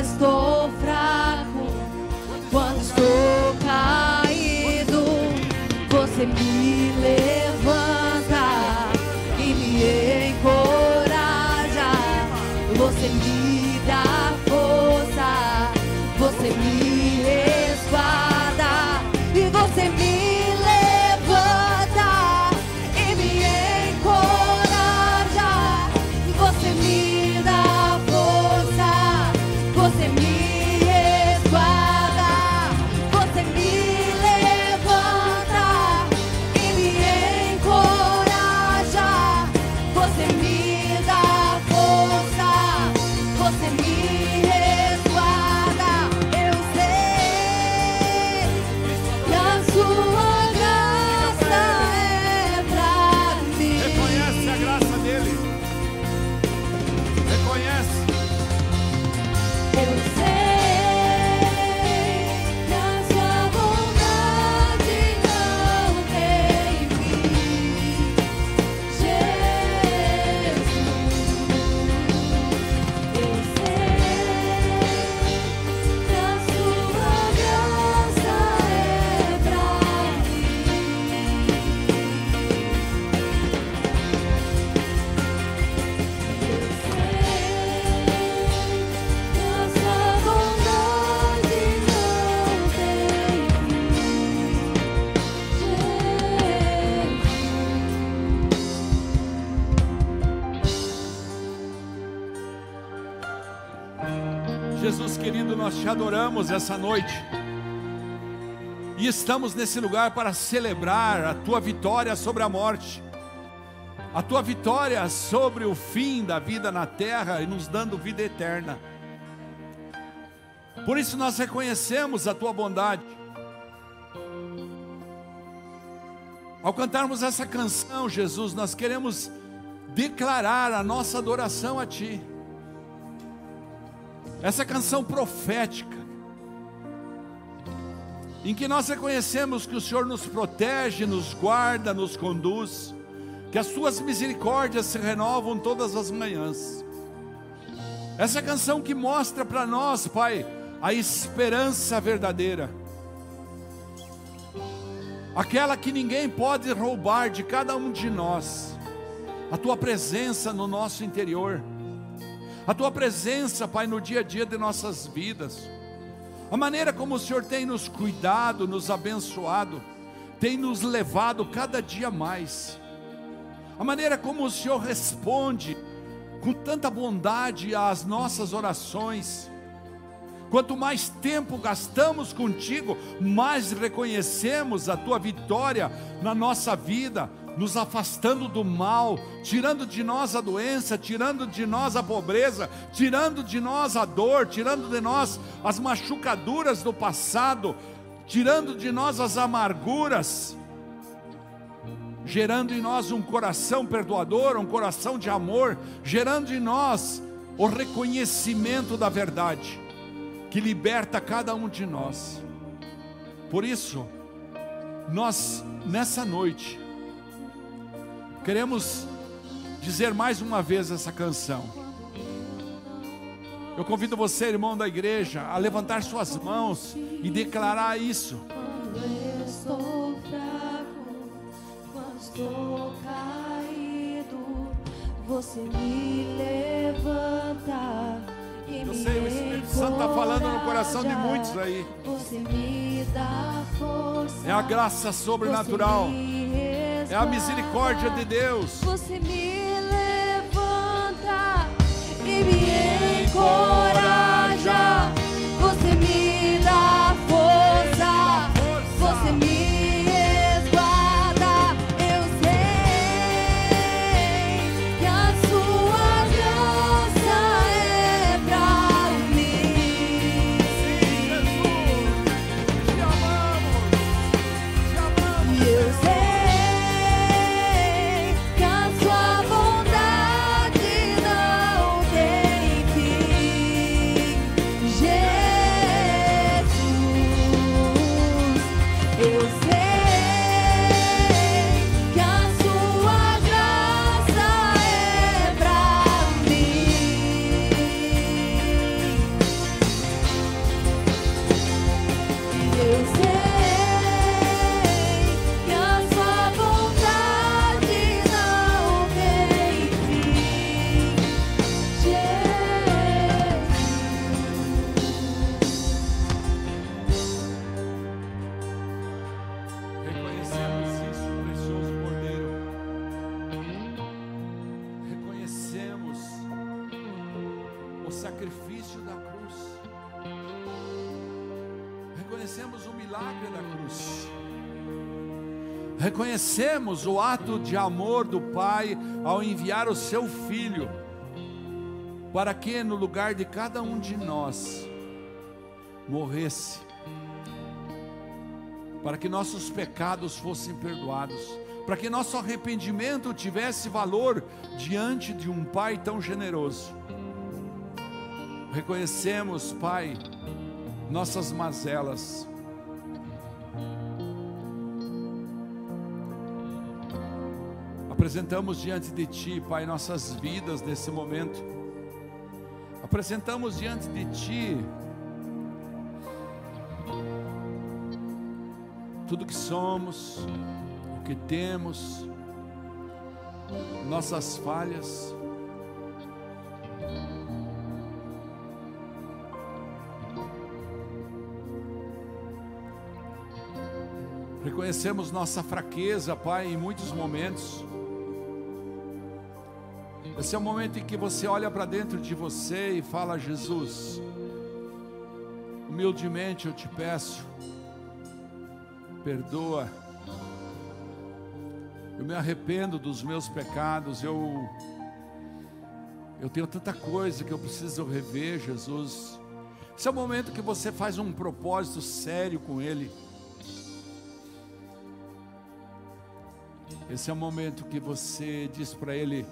[SPEAKER 1] essa noite. E estamos nesse lugar para celebrar a tua vitória sobre a morte, a tua vitória sobre o fim da vida na terra e nos dando vida eterna. Por isso nós reconhecemos a tua bondade. Ao cantarmos essa canção, Jesus, nós queremos declarar a nossa adoração a Ti. Essa canção profética, em que nós reconhecemos que o Senhor nos protege, nos guarda, nos conduz, que as Suas misericórdias se renovam todas as manhãs. Essa canção que mostra para nós, Pai, a esperança verdadeira, aquela que ninguém pode roubar de cada um de nós, a Tua presença no nosso interior. A tua presença, Pai, no dia a dia de nossas vidas, a maneira como o Senhor tem nos cuidado, nos abençoado, tem nos levado cada dia mais, a maneira como o Senhor responde com tanta bondade às nossas orações, Quanto mais tempo gastamos contigo, mais reconhecemos a tua vitória na nossa vida, nos afastando do mal, tirando de nós a doença, tirando de nós a pobreza, tirando de nós a dor, tirando de nós as machucaduras do passado, tirando de nós as amarguras, gerando em nós um coração perdoador, um coração de amor, gerando em nós o reconhecimento da verdade, que liberta cada um de nós. Por isso, nós nessa noite, Queremos dizer mais uma vez essa canção. Eu convido você, irmão da igreja, a levantar suas mãos e declarar isso.
[SPEAKER 2] Quando estou fraco, quando estou caído, você me levanta. E
[SPEAKER 1] Eu
[SPEAKER 2] me
[SPEAKER 1] sei, Santo está falando no coração de muitos aí. É a graça sobrenatural, é a misericórdia de Deus.
[SPEAKER 2] Você me levanta
[SPEAKER 1] Reconhecemos o ato de amor do Pai ao enviar o seu Filho para que no lugar de cada um de nós morresse para que nossos pecados fossem perdoados, para que nosso arrependimento tivesse valor diante de um Pai tão generoso. Reconhecemos, Pai, nossas mazelas. Apresentamos diante de Ti, Pai, nossas vidas nesse momento. Apresentamos diante de Ti tudo que somos, o que temos, nossas falhas. Reconhecemos nossa fraqueza, Pai, em muitos momentos. Esse é o momento em que você olha para dentro de você e fala: Jesus, Humildemente eu te peço, perdoa. Eu me arrependo dos meus pecados, eu eu tenho tanta coisa que eu preciso rever, Jesus. Esse é o momento que você faz um propósito sério com Ele. Esse é o momento que você diz para Ele: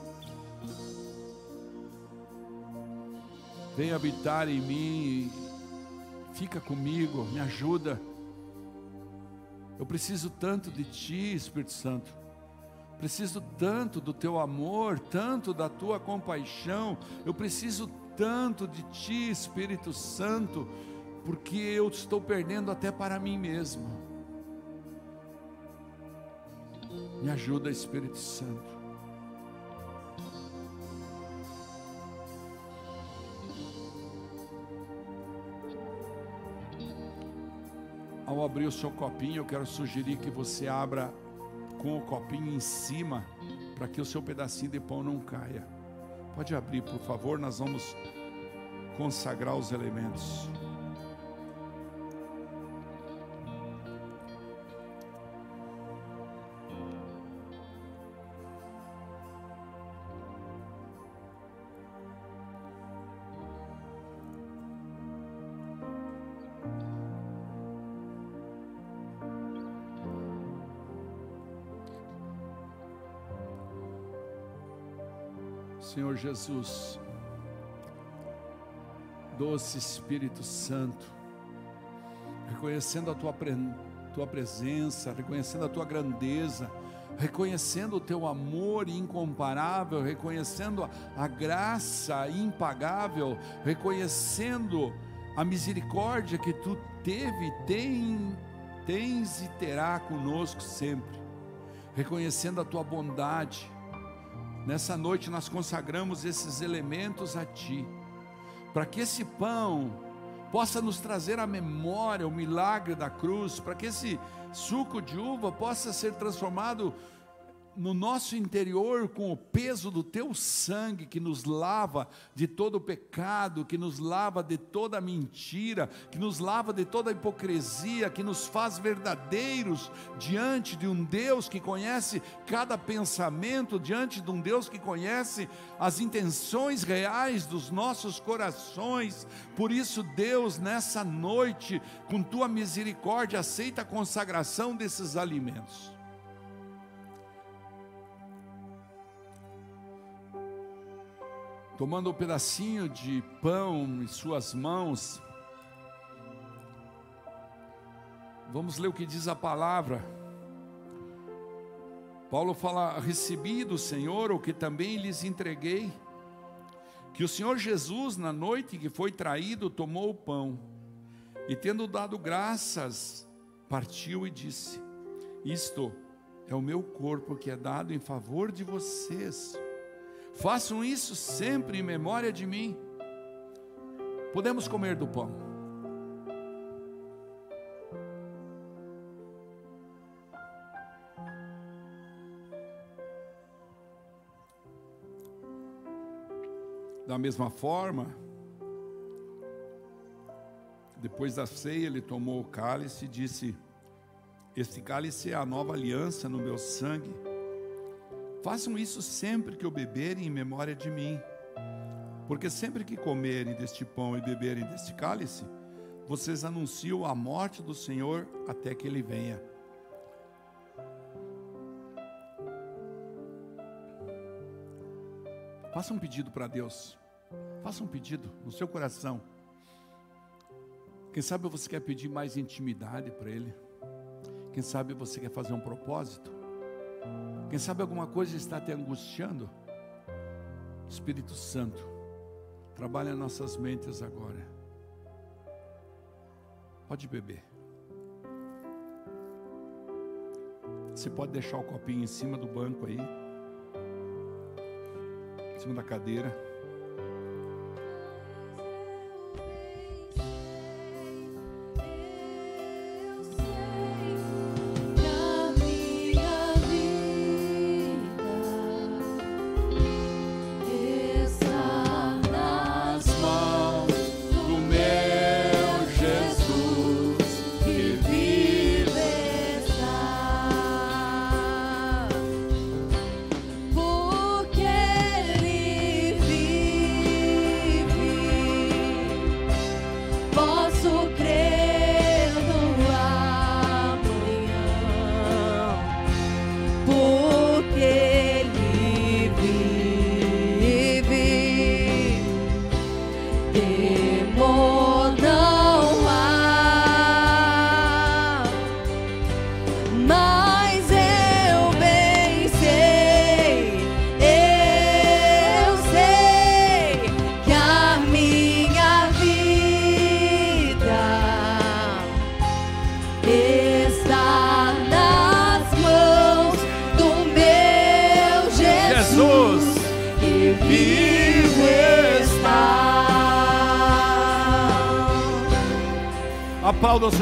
[SPEAKER 1] Vem habitar em mim, fica comigo, me ajuda. Eu preciso tanto de Ti, Espírito Santo. Preciso tanto do Teu amor, tanto da Tua compaixão. Eu preciso tanto de Ti, Espírito Santo, porque eu estou perdendo até para mim mesmo. Me ajuda, Espírito Santo. Ao abrir o seu copinho, eu quero sugerir que você abra com o copinho em cima, para que o seu pedacinho de pão não caia. Pode abrir, por favor, nós vamos consagrar os elementos. Jesus, doce Espírito Santo, reconhecendo a tua, tua presença, reconhecendo a tua grandeza, reconhecendo o teu amor incomparável, reconhecendo a, graça impagável, reconhecendo a misericórdia que tu teve, tem, tens e terá conosco sempre, reconhecendo a tua bondade, Nessa noite nós consagramos esses elementos a Ti, para que esse pão possa nos trazer à memória o milagre da cruz, para que esse suco de uva possa ser transformado no nosso interior com o peso do teu sangue que nos lava de todo o pecado, que nos lava de toda mentira, que nos lava de toda hipocrisia, que nos faz verdadeiros diante de um Deus que conhece cada pensamento, diante de um Deus que conhece as intenções reais dos nossos corações. Por isso, Deus, nessa noite, com tua misericórdia, aceita a consagração desses alimentos. Tomando um pedacinho de pão em suas mãos, vamos ler o que diz a palavra. Paulo fala: Recebi do Senhor o que também lhes entreguei, que o Senhor Jesus, na noite que foi traído, tomou o pão e, tendo dado graças, partiu e disse: Isto é o meu corpo que é dado em favor de vocês. Façam isso sempre em memória de mim. Podemos comer do pão. Da mesma forma, depois da ceia, ele tomou o cálice e disse: Este cálice é a nova aliança no meu sangue Façam isso sempre que o beberem em memória de mim. Porque sempre que comerem deste pão e beberem deste cálice, vocês anunciam a morte do Senhor até que ele venha. Faça um pedido para Deus. Faça um pedido no seu coração. Quem sabe você quer pedir mais intimidade para Ele. Quem sabe você quer fazer um propósito. Quem sabe alguma coisa está te angustiando? Espírito Santo, trabalha nossas mentes agora. Pode beber. Você pode deixar o copinho em cima do banco aí, em cima da cadeira.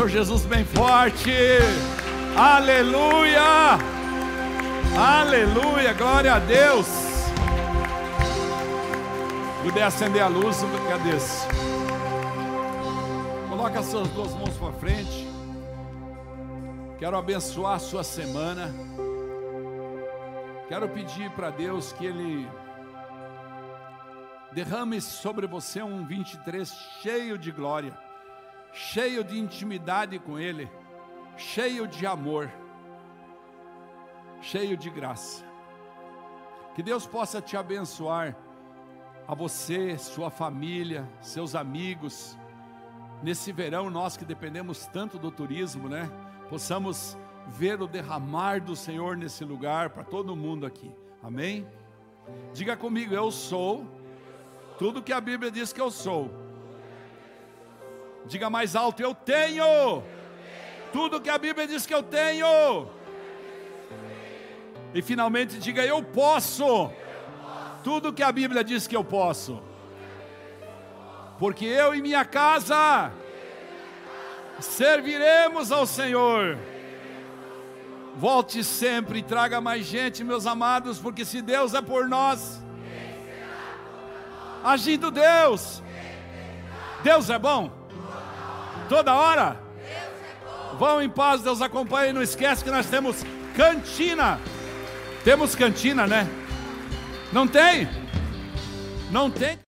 [SPEAKER 1] Senhor Jesus bem forte. Aleluia! Aleluia! Glória a Deus! Puder acender a luz, eu agradeço. Coloca as suas duas mãos para frente. Quero abençoar a sua semana. Quero pedir para Deus que Ele derrame sobre você um 23 cheio de glória, cheio de intimidade com Ele, cheio de amor, cheio de graça. Que Deus possa te abençoar, a você, sua família, seus amigos, nesse verão nós que dependemos tanto do turismo, né? Possamos ver o derramar do Senhor nesse lugar para todo mundo aqui. Amém? Diga comigo, eu sou tudo que a Bíblia diz que eu sou. Diga mais alto, eu tenho tudo que a Bíblia diz que eu tenho. E finalmente diga, eu posso tudo que a Bíblia diz que eu posso. Porque eu e minha casa serviremos ao Senhor. Volte sempre e traga mais gente, meus amados, porque se Deus é por nós, agindo Deus, Deus é bom, toda hora. Vão em paz, Deus acompanhe. Não esquece que nós temos cantina. Temos cantina, né? Não tem? Não tem?